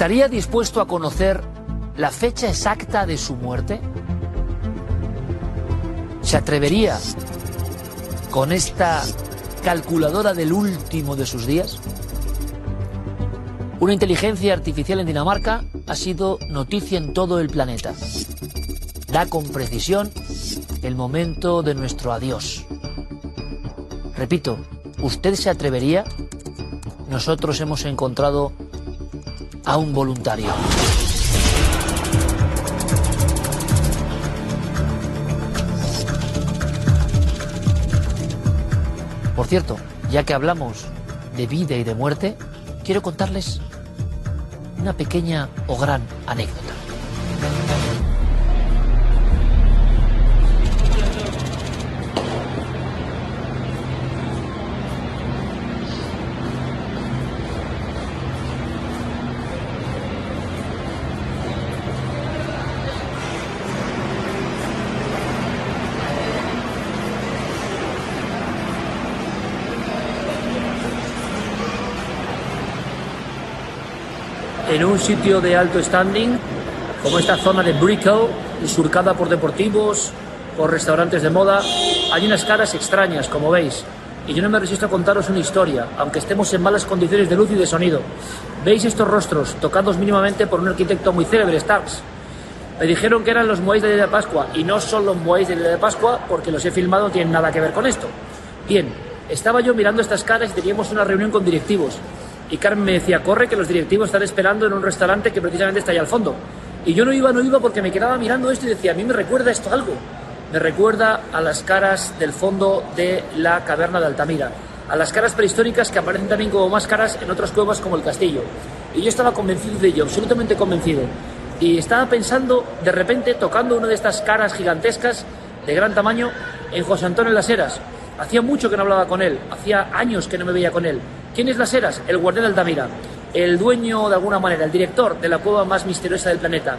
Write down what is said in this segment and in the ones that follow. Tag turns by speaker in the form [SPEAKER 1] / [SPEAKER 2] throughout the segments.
[SPEAKER 1] ¿Estaría dispuesto a conocer la fecha exacta de su muerte? ¿Se atrevería con esta calculadora del último de sus días? Una inteligencia artificial en Dinamarca ha sido noticia en todo el planeta. Da con precisión el momento de nuestro adiós. Repito, ¿usted se atrevería? Nosotros hemos encontrado a un voluntario. Por cierto, ya que hablamos de vida y de muerte, quiero contarles una pequeña o gran anécdota. En un sitio de alto standing, como esta zona de Brickell, surcada por deportivos, por restaurantes de moda, hay unas caras extrañas, como veis. Y yo no me resisto a contaros una historia, aunque estemos en malas condiciones de luz y de sonido. ¿Veis estos rostros, tocados mínimamente por un arquitecto muy célebre, Starks? Me dijeron que eran los Moais de Día de Pascua, y no son los Moais de Día de Pascua, porque los he filmado, no tienen nada que ver con esto. Bien, estaba yo mirando estas caras y teníamos una reunión con directivos. Y Carmen me decía, corre que los directivos están esperando en un restaurante que precisamente está allá al fondo. Y yo no iba, no iba porque me quedaba mirando esto y decía, a mí me recuerda esto algo. Me recuerda a las caras del fondo de la caverna de Altamira, a las caras prehistóricas que aparecen también como máscaras en otras cuevas como el castillo. Y yo estaba convencido de ello, absolutamente convencido. Y estaba pensando, de repente, tocando una de estas caras gigantescas, de gran tamaño, en José Antonio Las Heras. Hacía mucho que no hablaba con él, hacía años que no me veía con él. ¿Quién es Las Heras? El guardián de Altamira, el dueño de alguna manera, el director de la cueva más misteriosa del planeta.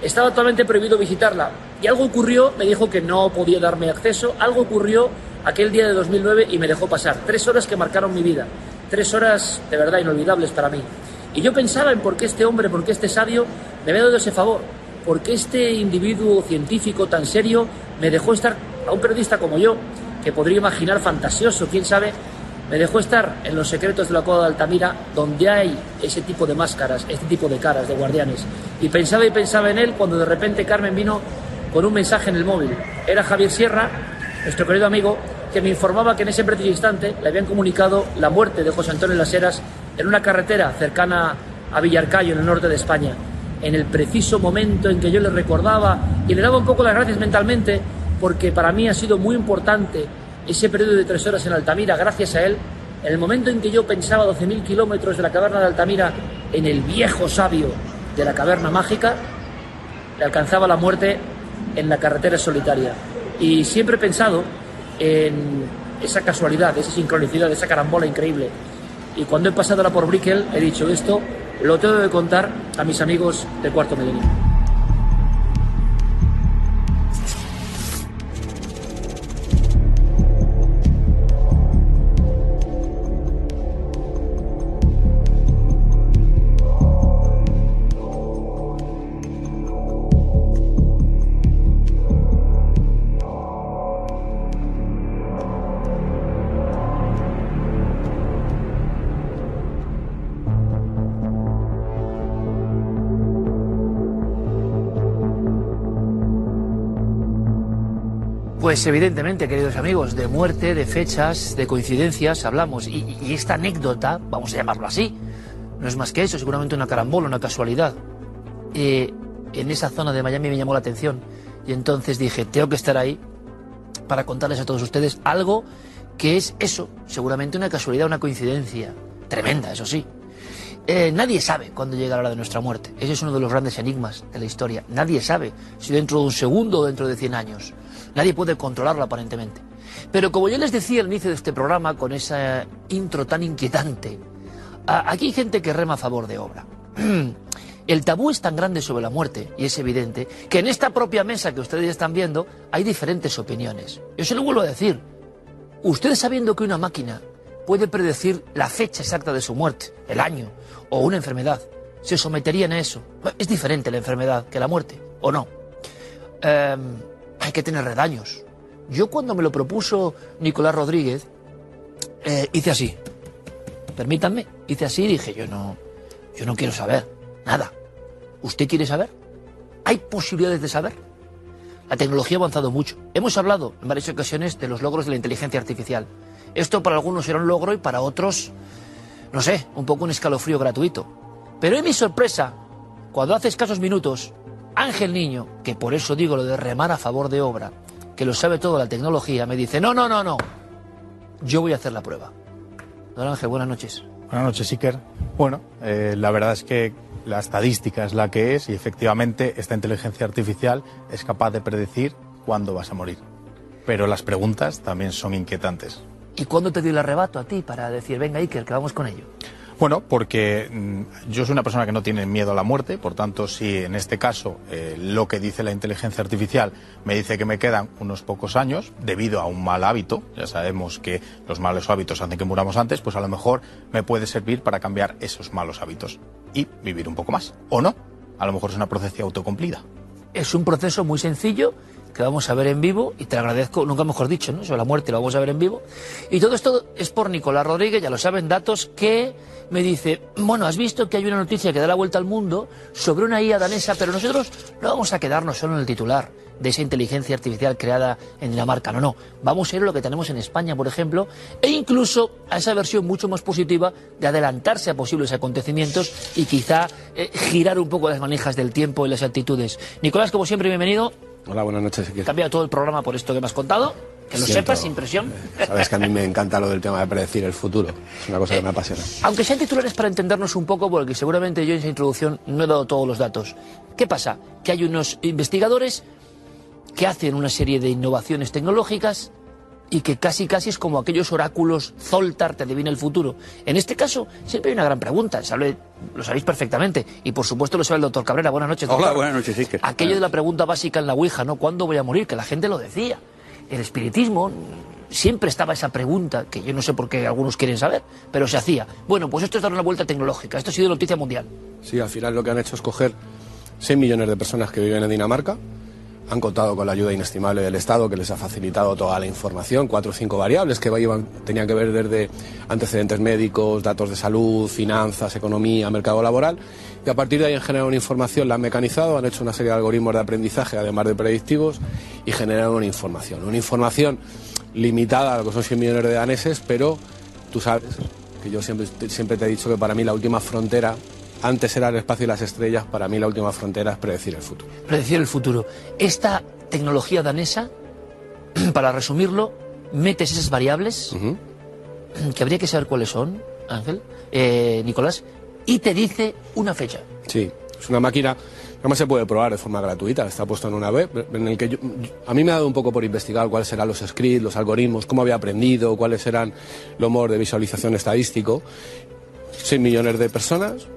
[SPEAKER 1] Estaba totalmente prohibido visitarla y algo ocurrió, me dijo que no podía darme acceso, algo ocurrió aquel día de 2009 y me dejó pasar. Tres horas que marcaron mi vida, tres horas de verdad inolvidables para mí. Y yo pensaba en por qué este hombre, por qué este sabio me había dado ese favor, por qué este individuo científico tan serio me dejó estar a un periodista como yo, que podría imaginar fantasioso, quién sabe, me dejó estar en los secretos de la cueva de Altamira, donde hay ese tipo de máscaras, este tipo de caras de guardianes. Y pensaba y pensaba en él cuando de repente Carmen vino con un mensaje en el móvil. Era Javier Sierra, nuestro querido amigo, que me informaba que en ese preciso instante le habían comunicado la muerte de José Antonio Las Heras en una carretera cercana a Villarcayo, en el norte de España. En el preciso momento en que yo le recordaba y le daba un poco las gracias mentalmente, porque para mí ha sido muy importante ese periodo de tres horas en Altamira, gracias a él, en el momento en que yo pensaba 12.000 kilómetros de la caverna de Altamira en el viejo sabio de la caverna mágica, le alcanzaba la muerte en la carretera solitaria. Y siempre he pensado en esa casualidad, esa sincronicidad, esa carambola increíble. Y cuando he pasado ahora por Brickell, he dicho esto, lo tengo que contar a mis amigos de Cuarto Milenio. Pues evidentemente, queridos amigos, de muerte, de fechas, de coincidencias hablamos. Y, esta anécdota, vamos a llamarlo así, no es más que eso, seguramente una carambola, una casualidad. Eh, en esa zona de Miami me llamó la atención. Y entonces dije, tengo que estar ahí para contarles a todos ustedes algo que es eso, seguramente una casualidad, una coincidencia. Tremenda, eso sí. Eh, nadie sabe cuándo llega la hora de nuestra muerte. Ese es uno de los grandes enigmas de la historia. Nadie sabe si dentro de un segundo o dentro de 100 años. Nadie puede controlarlo aparentemente. Pero como yo les decía al inicio de este programa, con esa intro tan inquietante, aquí hay gente que rema a favor de obra. El tabú es tan grande sobre la muerte, y es evidente, que en esta propia mesa que ustedes están viendo hay diferentes opiniones. Yo se lo vuelvo a decir. Ustedes sabiendo que una máquina puede predecir la fecha exacta de su muerte, el año, o una enfermedad, ¿se someterían a eso? Es diferente la enfermedad que la muerte, ¿o no? Em, hay que tener redaños. Yo cuando me lo propuso Nicolás Rodríguez, eh, hice así. Permítanme, hice así y dije, yo no, yo no quiero saber nada. ¿Usted quiere saber? ¿Hay posibilidades de saber? La tecnología ha avanzado mucho. Hemos hablado en varias ocasiones de los logros de la inteligencia artificial. Esto para algunos era un logro y para otros, no sé, un poco un escalofrío gratuito. Pero es mi sorpresa, cuando hace escasos minutos, Ángel Niño, que por eso digo lo de remar a favor de obra, que lo sabe todo la tecnología, me dice, no, no, no, no, yo voy a hacer la prueba. Don Ángel, buenas noches.
[SPEAKER 2] Buenas noches, Iker. Bueno, eh, la verdad es que la estadística es la que es y efectivamente esta inteligencia artificial es capaz de predecir cuándo vas a morir. Pero las preguntas también son inquietantes.
[SPEAKER 1] ¿Y cuándo te dio el arrebato a ti para decir, venga Iker, que vamos con ello?
[SPEAKER 2] Bueno, porque mm, yo soy una persona que no tiene miedo a la muerte, por tanto, si en este caso eh, lo que dice la inteligencia artificial me dice que me quedan unos pocos años debido a un mal hábito, ya sabemos que los malos hábitos hacen que muramos antes, pues a lo mejor me puede servir para cambiar esos malos hábitos y vivir un poco más. ¿O no? A lo mejor es una profecía autocumplida.
[SPEAKER 1] Es un proceso muy sencillo que vamos a ver en vivo, y te agradezco, nunca mejor dicho, ¿no? Sobre la muerte lo vamos a ver en vivo. Y todo esto es por Nicolás Rodríguez, ya lo saben, datos que me dice, bueno, has visto que hay una noticia que da la vuelta al mundo sobre una IA danesa, pero nosotros no vamos a quedarnos solo en el titular de esa inteligencia artificial creada en Dinamarca, no, no, vamos a ir a lo que tenemos en España, por ejemplo, e incluso a esa versión mucho más positiva de adelantarse a posibles acontecimientos y quizá eh, girar un poco las manijas del tiempo y las actitudes. Nicolás, como siempre, bienvenido.
[SPEAKER 3] Hola, buenas noches.
[SPEAKER 1] He cambiado todo el programa por esto que me has contado. Que lo sepas, sin presión.
[SPEAKER 3] Sabes que a mí me encanta lo del tema de predecir el futuro. Es una cosa que me apasiona.
[SPEAKER 1] Aunque sean titulares para entendernos un poco, porque seguramente yo en esa introducción no he dado todos los datos. ¿Qué pasa? Que hay unos investigadores que hacen una serie de innovaciones tecnológicas y que casi casi es como aquellos oráculos Zoltar te adivina el futuro. En este caso, siempre hay una gran pregunta, lo sabéis perfectamente, y por supuesto lo sabe el doctor Cabrera. Buenas noches.
[SPEAKER 4] Hola, buenas noches, sí.
[SPEAKER 1] Aquello de la pregunta básica en la Ouija, ¿no? ¿Cuándo voy a morir? Que la gente lo decía. El espiritismo siempre estaba esa pregunta, que yo no sé por qué algunos quieren saber, pero se hacía. Bueno, pues esto es dar una vuelta tecnológica, esto ha sido noticia mundial.
[SPEAKER 3] Sí, al final lo que han hecho es coger 6 millones de personas que viven en Dinamarca, han contado con la ayuda inestimable del Estado que les ha facilitado toda la información, cuatro o cinco variables que tenían que ver desde antecedentes médicos, datos de salud, finanzas, economía, mercado laboral. Y a partir de ahí han generado una información, la han mecanizado, han hecho una serie de algoritmos de aprendizaje, además de predictivos, y generaron una información. Una información limitada a lo que son 100 millones de daneses, pero tú sabes que yo siempre, siempre te he dicho que para mí la última frontera antes era el espacio y las estrellas, para mí la última frontera es predecir el futuro.
[SPEAKER 1] Predecir el futuro. Esta tecnología danesa, para resumirlo, metes esas variables, que habría que saber cuáles son, Ángel, eh, Nicolás, y te dice una fecha.
[SPEAKER 3] Sí, es una máquina no más se puede probar de forma gratuita, está puesto en una web en el que a mí me ha dado un poco por investigar cuáles serán los scripts, los algoritmos, cómo había aprendido, cuáles eran los modos de visualización estadístico. 6 millones de personas,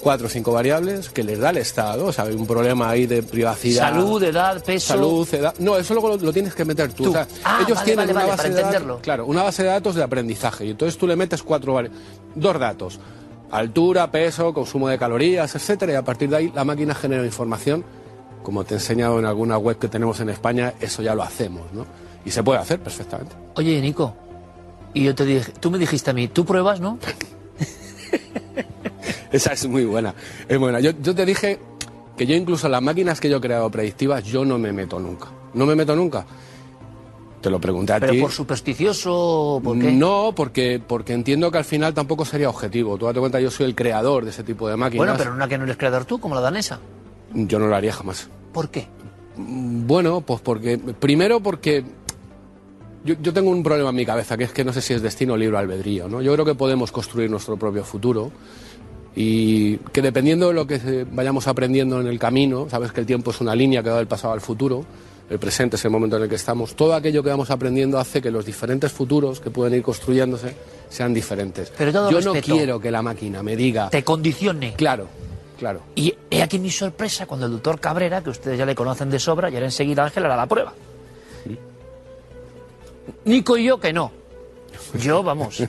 [SPEAKER 3] cuatro o cinco variables que les da el Estado. O sea, hay un problema ahí de privacidad.
[SPEAKER 1] Salud, edad, peso.
[SPEAKER 3] Salud, edad. No, eso luego lo, tienes que meter tú. O sea,
[SPEAKER 1] ah,
[SPEAKER 3] ellos tienen
[SPEAKER 1] una
[SPEAKER 3] base
[SPEAKER 1] de
[SPEAKER 3] datos. Claro, una base de datos de aprendizaje. Y entonces tú le metes cuatro variables. Dos datos. Altura, peso, consumo de calorías, etcétera, y a partir de ahí la máquina genera información. Como te he enseñado en alguna web que tenemos en España, eso ya lo hacemos, ¿no? Y se puede hacer perfectamente.
[SPEAKER 1] Oye, Nico, y yo te dije, tú me dijiste a mí, tú pruebas, ¿no?
[SPEAKER 3] Esa es muy buena. Es buena. Yo, te dije que yo incluso las máquinas que yo he creado predictivas, yo no me meto nunca. No me meto nunca. Te lo pregunté a
[SPEAKER 1] ¿Pero
[SPEAKER 3] ti.
[SPEAKER 1] por supersticioso o por qué?
[SPEAKER 3] No, porque, porque entiendo que al final tampoco sería objetivo. Tú date cuenta, yo soy el creador de ese tipo de máquinas.
[SPEAKER 1] Bueno, pero una que no eres creador tú, como la danesa.
[SPEAKER 3] Yo no lo haría jamás.
[SPEAKER 1] ¿Por qué?
[SPEAKER 3] Bueno, pues porque. Primero porque. Yo, yo tengo un problema en mi cabeza, que es que no sé si es destino o libro albedrío. ¿no? Yo creo que podemos construir nuestro propio futuro y que dependiendo de lo que vayamos aprendiendo en el camino, sabes que el tiempo es una línea que va del pasado al futuro, el presente es el momento en el que estamos, todo aquello que vamos aprendiendo hace que los diferentes futuros que pueden ir construyéndose sean diferentes.
[SPEAKER 1] Pero todo
[SPEAKER 3] yo no quiero que la máquina me diga.
[SPEAKER 1] Te condicione.
[SPEAKER 3] Claro, claro.
[SPEAKER 1] Y he aquí mi sorpresa cuando el doctor Cabrera, que ustedes ya le conocen de sobra, y ahora enseguida Ángel hará la prueba. Nico y yo que no. Yo, vamos.